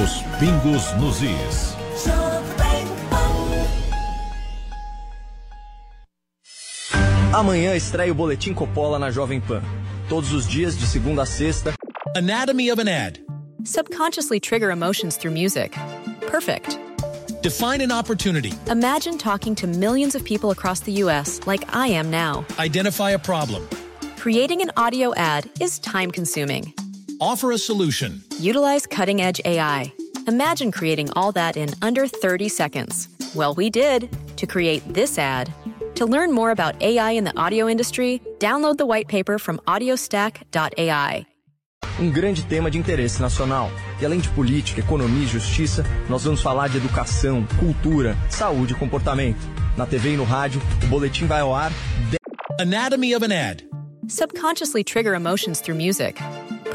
Os pingos nos is. Amanhã estreia o Boletim Coppolla na Jovem Pan. Todos os dias, de segunda a sexta. Anatomy of an ad. Subconsciously trigger emotions through music. Perfect. Define an opportunity. Imagine talking to millions of people across the U.S. like I am now. Identify a problem. Creating an audio ad is time consuming. Offer a solution. Utilize cutting edge AI. Imagine creating all that in under 30 seconds. Well, we did to create this ad. To learn more about AI in the audio industry, download the white paper from audiostack.ai. Um grande tema de interesse nacional. E além de política, economia e justiça, nós vamos falar de educação, cultura, saúde e comportamento. Na TV e no rádio, o boletim vai ao ar. De... Anatomy of an ad. Subconsciously trigger emotions through music.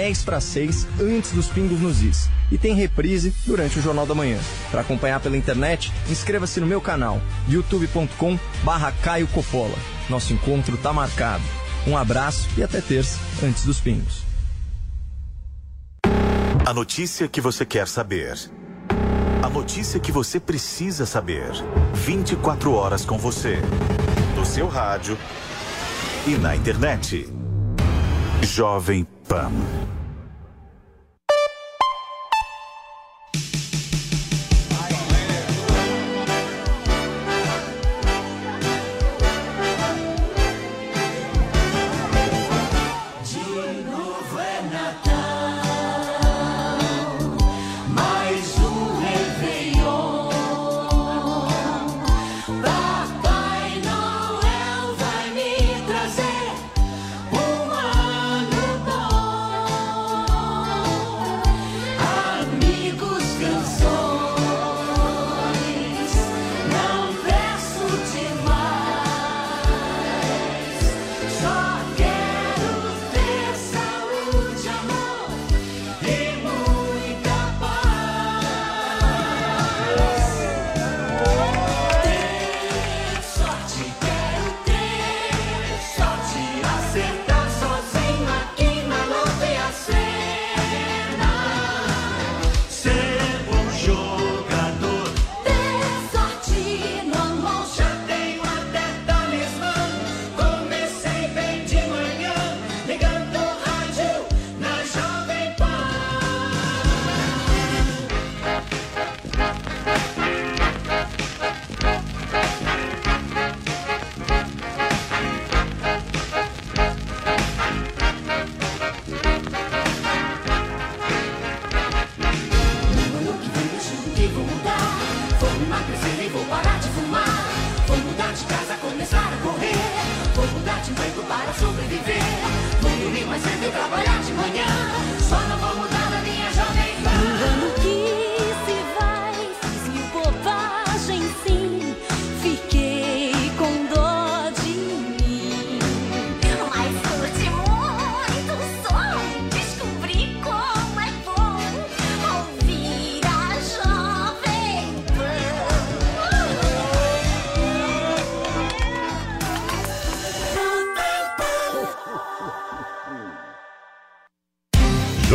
10 para 6 antes dos pingos nos is. E tem reprise durante o Jornal da Manhã. Para acompanhar pela internet, inscreva-se no meu canal youtube.com barra Caio Coppola. Nosso encontro tá marcado. Um abraço e até terça antes dos pingos. A notícia que você quer saber. A notícia que você precisa saber. 24 horas com você. No seu rádio e na internet. Jovem Pan.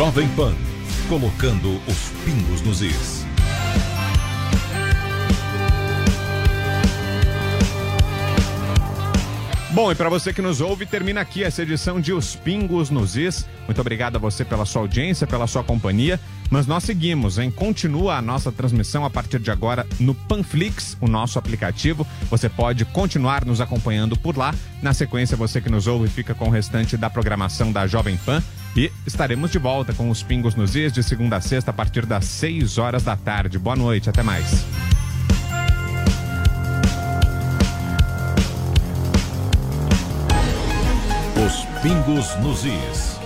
Jovem Pan. Colocando os pingos nos is. Bom, e para você que nos ouve, termina aqui essa edição de Os Pingos nos Is. Muito obrigado a você pela sua audiência, pela sua companhia. Mas nós seguimos, hein? Continua a nossa transmissão a partir de agora no Panflix, o nosso aplicativo. Você pode continuar nos acompanhando por lá. Na sequência, você que nos ouve fica com o restante da programação da Jovem Pan. E estaremos de volta com os Pingos nos Is de segunda a sexta a partir das 6 horas da tarde. Boa noite, até mais. Os Pingos nos Is.